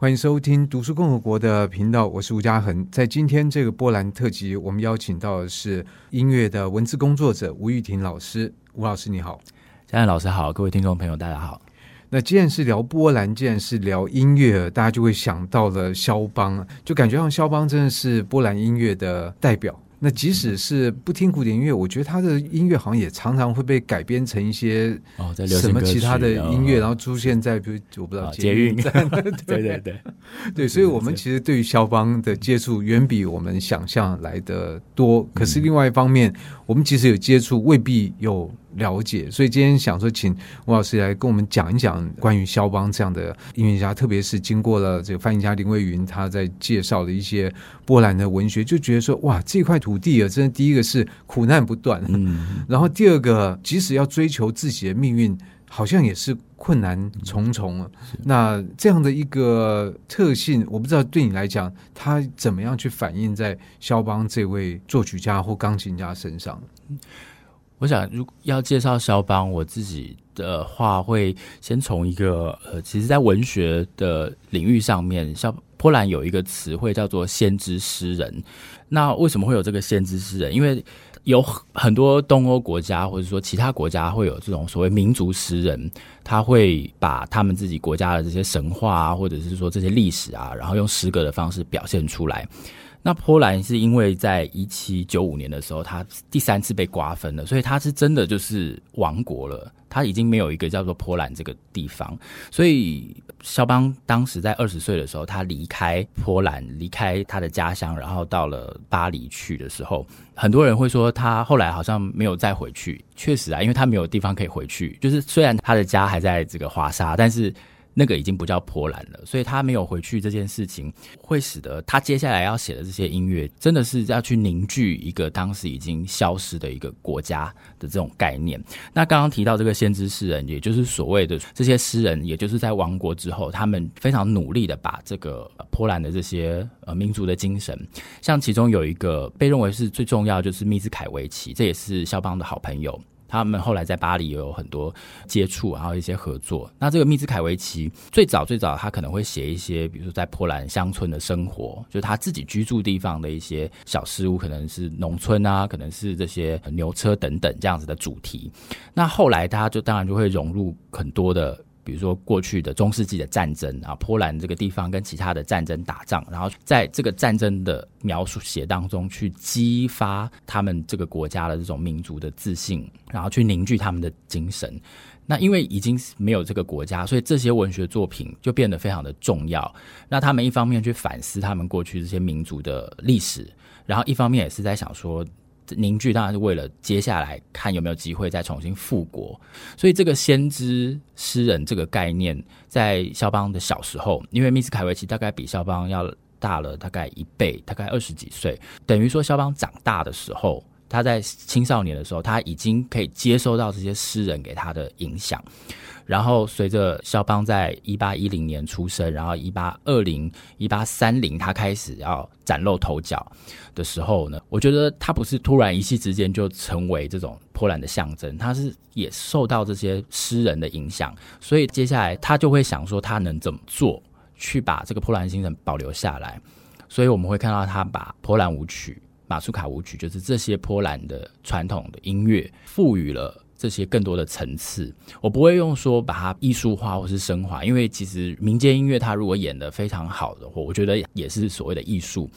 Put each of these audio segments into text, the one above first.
欢迎收听读书共和国的频道，我是吴嘉恒。在今天这个波兰特辑，我们邀请到的是音乐的文字工作者吴玉婷老师。吴老师你好，嘉恒老师好，各位听众朋友大家好。那既然是聊波兰，既然是聊音乐，大家就会想到了肖邦，就感觉像肖邦真的是波兰音乐的代表。那即使是不听古典音乐，我觉得他的音乐好像也常常会被改编成一些哦，在什么其他的音乐，哦、然后出现在比如我不知道捷运站，对对对对。对，所以我们其实对于肖邦的接触远比我们想象来的多。可是另外一方面，我们其实有接触，未必有。了解，所以今天想说，请吴老师来跟我们讲一讲关于肖邦这样的音乐家，特别是经过了这个翻译家林蔚云他在介绍的一些波兰的文学，就觉得说，哇，这块土地啊，真的第一个是苦难不断，然后第二个，即使要追求自己的命运，好像也是困难重重啊。那这样的一个特性，我不知道对你来讲，它怎么样去反映在肖邦这位作曲家或钢琴家身上？我想，如要介绍肖邦，我自己的话会先从一个呃，其实，在文学的领域上面，像波兰有一个词汇叫做“先知诗人”。那为什么会有这个“先知诗人”？因为有很多东欧国家或者说其他国家会有这种所谓民族诗人，他会把他们自己国家的这些神话啊，或者是说这些历史啊，然后用诗歌的方式表现出来。那波兰是因为在一七九五年的时候，他第三次被瓜分了，所以他是真的就是亡国了。他已经没有一个叫做波兰这个地方，所以肖邦当时在二十岁的时候，他离开波兰，离开他的家乡，然后到了巴黎去的时候，很多人会说他后来好像没有再回去。确实啊，因为他没有地方可以回去，就是虽然他的家还在这个华沙，但是。那个已经不叫波兰了，所以他没有回去这件事情，会使得他接下来要写的这些音乐，真的是要去凝聚一个当时已经消失的一个国家的这种概念。那刚刚提到这个先知诗人，也就是所谓的这些诗人，也就是在亡国之后，他们非常努力的把这个波兰的这些呃民族的精神，像其中有一个被认为是最重要，就是密兹凯维奇，这也是肖邦的好朋友。他们后来在巴黎也有很多接触，然后一些合作。那这个密兹凯维奇最早最早，他可能会写一些，比如说在波兰乡村的生活，就是他自己居住地方的一些小事物，可能是农村啊，可能是这些牛车等等这样子的主题。那后来他就当然就会融入很多的。比如说过去的中世纪的战争啊，波兰这个地方跟其他的战争打仗，然后在这个战争的描述写当中去激发他们这个国家的这种民族的自信，然后去凝聚他们的精神。那因为已经没有这个国家，所以这些文学作品就变得非常的重要。那他们一方面去反思他们过去这些民族的历史，然后一方面也是在想说。凝聚当然是为了接下来看有没有机会再重新复国，所以这个先知诗人这个概念，在肖邦的小时候，因为密斯凯维奇大概比肖邦要大了大概一倍，大概二十几岁，等于说肖邦长大的时候，他在青少年的时候，他已经可以接收到这些诗人给他的影响。然后随着肖邦在一八一零年出生，然后一八二零、一八三零，他开始要崭露头角的时候呢，我觉得他不是突然一夕之间就成为这种波兰的象征，他是也受到这些诗人的影响，所以接下来他就会想说他能怎么做去把这个波兰精神保留下来，所以我们会看到他把波兰舞曲、马苏卡舞曲，就是这些波兰的传统的音乐赋予了。这些更多的层次，我不会用说把它艺术化或是升华，因为其实民间音乐它如果演得非常好的话，我觉得也是所谓的艺术。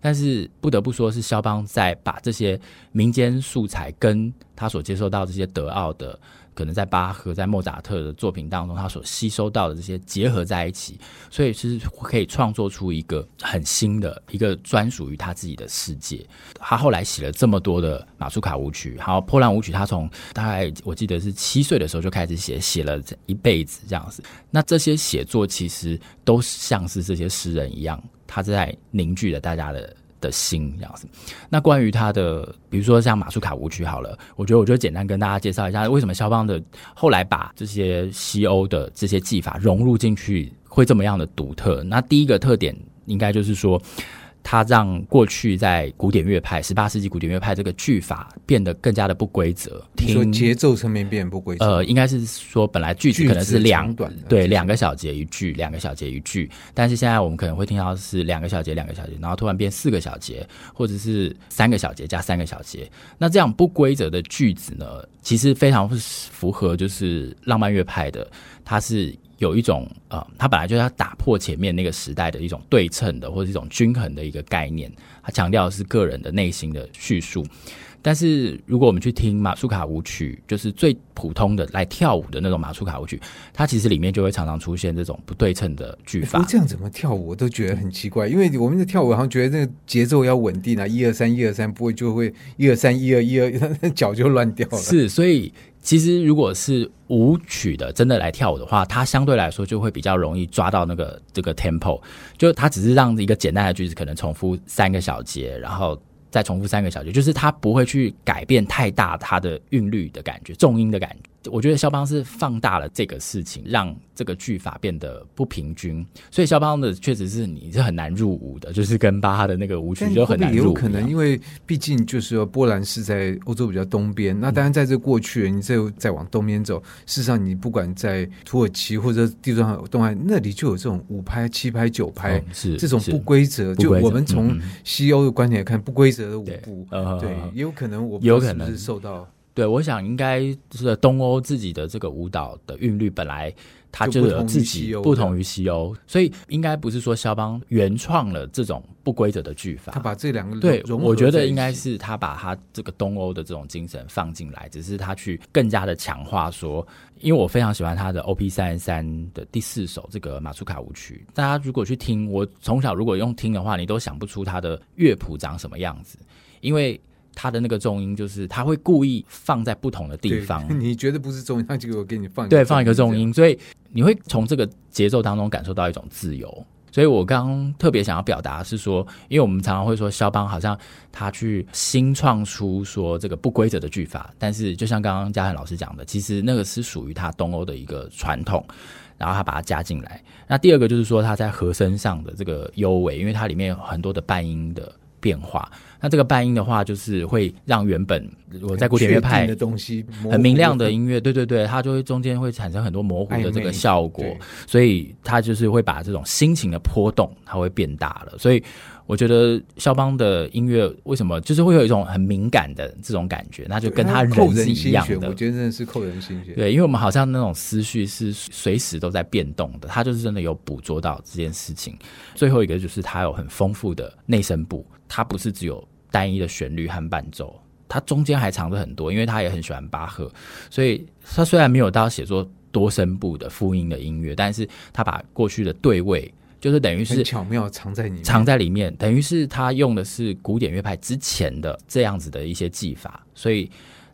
但是不得不说是肖邦在把这些民间素材跟他所接受到这些德奥的。可能在巴赫、在莫扎特的作品当中，他所吸收到的这些结合在一起，所以其实可以创作出一个很新的一个专属于他自己的世界。他后来写了这么多的马苏卡舞曲，还有波兰舞曲，他从大概我记得是七岁的时候就开始写，写了这一辈子这样子。那这些写作其实都像是这些诗人一样，他在凝聚了大家的。的心这样子，那关于他的，比如说像马苏卡舞曲好了，我觉得我就简单跟大家介绍一下，为什么肖邦的后来把这些西欧的这些技法融入进去会这么样的独特。那第一个特点应该就是说，它让过去在古典乐派、十八世纪古典乐派这个句法变得更加的不规则。听说节奏层面变不规则。呃，应该是说本来句子可能是两短，对，两个小节一句，两个小节一句。但是现在我们可能会听到是两个小节两个小节，然后突然变四个小节，或者是三个小节加三个小节。那这样不规则的句子呢，其实非常符合就是浪漫乐派的，它是。有一种呃，他本来就是要打破前面那个时代的一种对称的或者一种均衡的一个概念，他强调的是个人的内心的叙述。但是如果我们去听马苏卡舞曲，就是最普通的来跳舞的那种马苏卡舞曲，它其实里面就会常常出现这种不对称的句法。这样怎么跳舞我都觉得很奇怪，因为我们的跳舞好像觉得那个节奏要稳定啊，一二三，一二三，不会就会一二三，一二一二，脚就乱掉了。是，所以。其实，如果是舞曲的真的来跳舞的话，它相对来说就会比较容易抓到那个这个 tempo，就它只是让一个简单的句子可能重复三个小节，然后。再重复三个小节，就是它不会去改变太大它的韵律的感觉，重音的感觉。我觉得肖邦是放大了这个事情，让这个句法变得不平均。所以肖邦的确实是你是很难入伍的，就是跟巴哈的那个舞曲就很难入伍。有可能，因为毕竟就是说波兰是在欧洲比较东边，那当然在这过去，你再再往东边走，事实上你不管在土耳其或者地中海、东岸那里，就有这种五拍、七拍、九拍，嗯、是这种不规则。就我们从西欧的观点来看，不规则的舞步，对，也有可能我有可能是受到。对，我想应该是东欧自己的这个舞蹈的韵律本来它就有自己不同于西欧，所以应该不是说肖邦原创了这种不规则的句法。他把这两个对，我觉得应该是他把他这个东欧的这种精神放进来，只是他去更加的强化说，因为我非常喜欢他的 OP 三十三的第四首这个马苏卡舞曲，大家如果去听，我从小如果用听的话，你都想不出他的乐谱长什么样子，因为。他的那个重音就是他会故意放在不同的地方，你觉得不是重音，他就我给你放对，放一个重音，所以你会从这个节奏当中感受到一种自由。所以我刚刚特别想要表达是说，因为我们常常会说肖邦好像他去新创出说这个不规则的句法，但是就像刚刚嘉恒老师讲的，其实那个是属于他东欧的一个传统，然后他把它加进来。那第二个就是说他在和声上的这个优美，因为它里面有很多的半音的变化。那这个半音的话，就是会让原本我在古典乐派的东西很明亮的音乐，对对对，它就会中间会产生很多模糊的这个效果，所以它就是会把这种心情的波动，它会变大了。所以我觉得肖邦的音乐为什么就是会有一种很敏感的这种感觉，那就跟他人是一样的。我觉得真的是扣人心弦。对，因为我们好像那种思绪是随时都在变动的，他就是真的有捕捉到这件事情。最后一个就是他有很丰富的内声部，它不是只有。单一的旋律和伴奏，它中间还藏着很多，因为他也很喜欢巴赫，所以他虽然没有到写作多声部的复音的音乐，但是他把过去的对位，就是等于是巧妙藏在里面，藏在里面，等于是他用的是古典乐派之前的这样子的一些技法，所以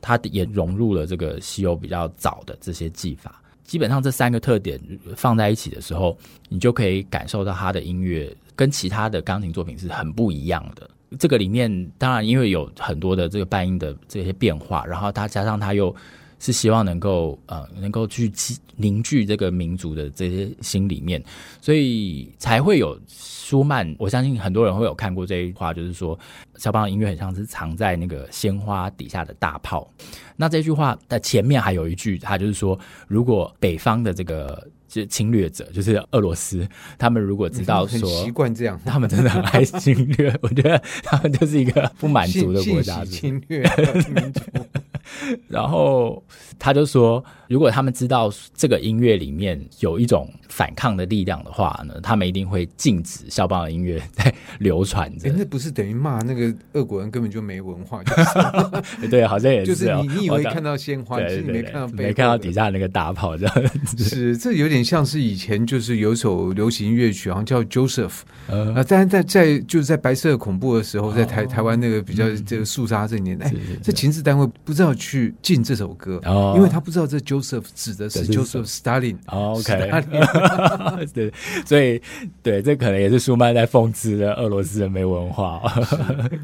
他也融入了这个西欧比较早的这些技法。基本上这三个特点放在一起的时候，你就可以感受到他的音乐跟其他的钢琴作品是很不一样的。这个里面当然因为有很多的这个半音的这些变化，然后他加上他又是希望能够呃能够去凝聚这个民族的这些心里面，所以才会有舒曼。我相信很多人会有看过这一句话，就是说肖邦的音乐很像是藏在那个鲜花底下的大炮。那这句话的前面还有一句，他就是说，如果北方的这个。就侵略者，就是俄罗斯。他们如果知道说习惯这样，他们真的很爱侵略。我觉得他们就是一个不满足的国家，侵略民族。然后他就说，如果他们知道这个音乐里面有一种反抗的力量的话呢，他们一定会禁止肖邦的音乐在流传着。那不是等于骂那个俄国人根本就没文化？就是、对，好像也是、哦。就是你，你以为看到鲜花，其实你没看到，没看到底下那个大炮，这样子。是，这有点像是以前就是有首流行乐曲，好像叫 Joseph。呃，啊，但是在在就是在白色恐怖的时候，在台、哦、台湾那个比较这个肃杀这个年代，这情治单位不知道去禁这首歌，哦、因为他不知道这 Joseph。Joseph 指的是 Joseph Stalin。OK，对，所以对，这可能也是舒曼在讽刺的俄罗斯人没文化。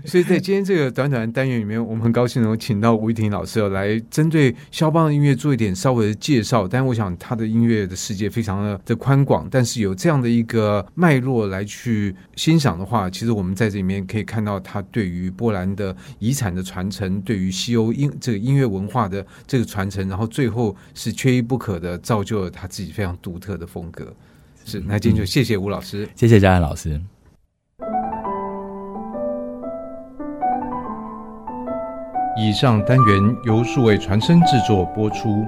所以在今天这个短短的单元里面，我们很高兴能够请到吴玉婷老师来针对肖邦的音乐做一点稍微的介绍。但我想他的音乐的世界非常的的宽广，但是有这样的一个脉络来去欣赏的话，其实我们在这里面可以看到他对于波兰的遗产的传承，对于西欧音这个音乐文化的这个传承，然后最后是缺一不可的，造就了他自己非常独特的风格。是，那今天就谢谢吴老师，嗯、谢谢嘉汉老师。以上单元由数位传声制作播出。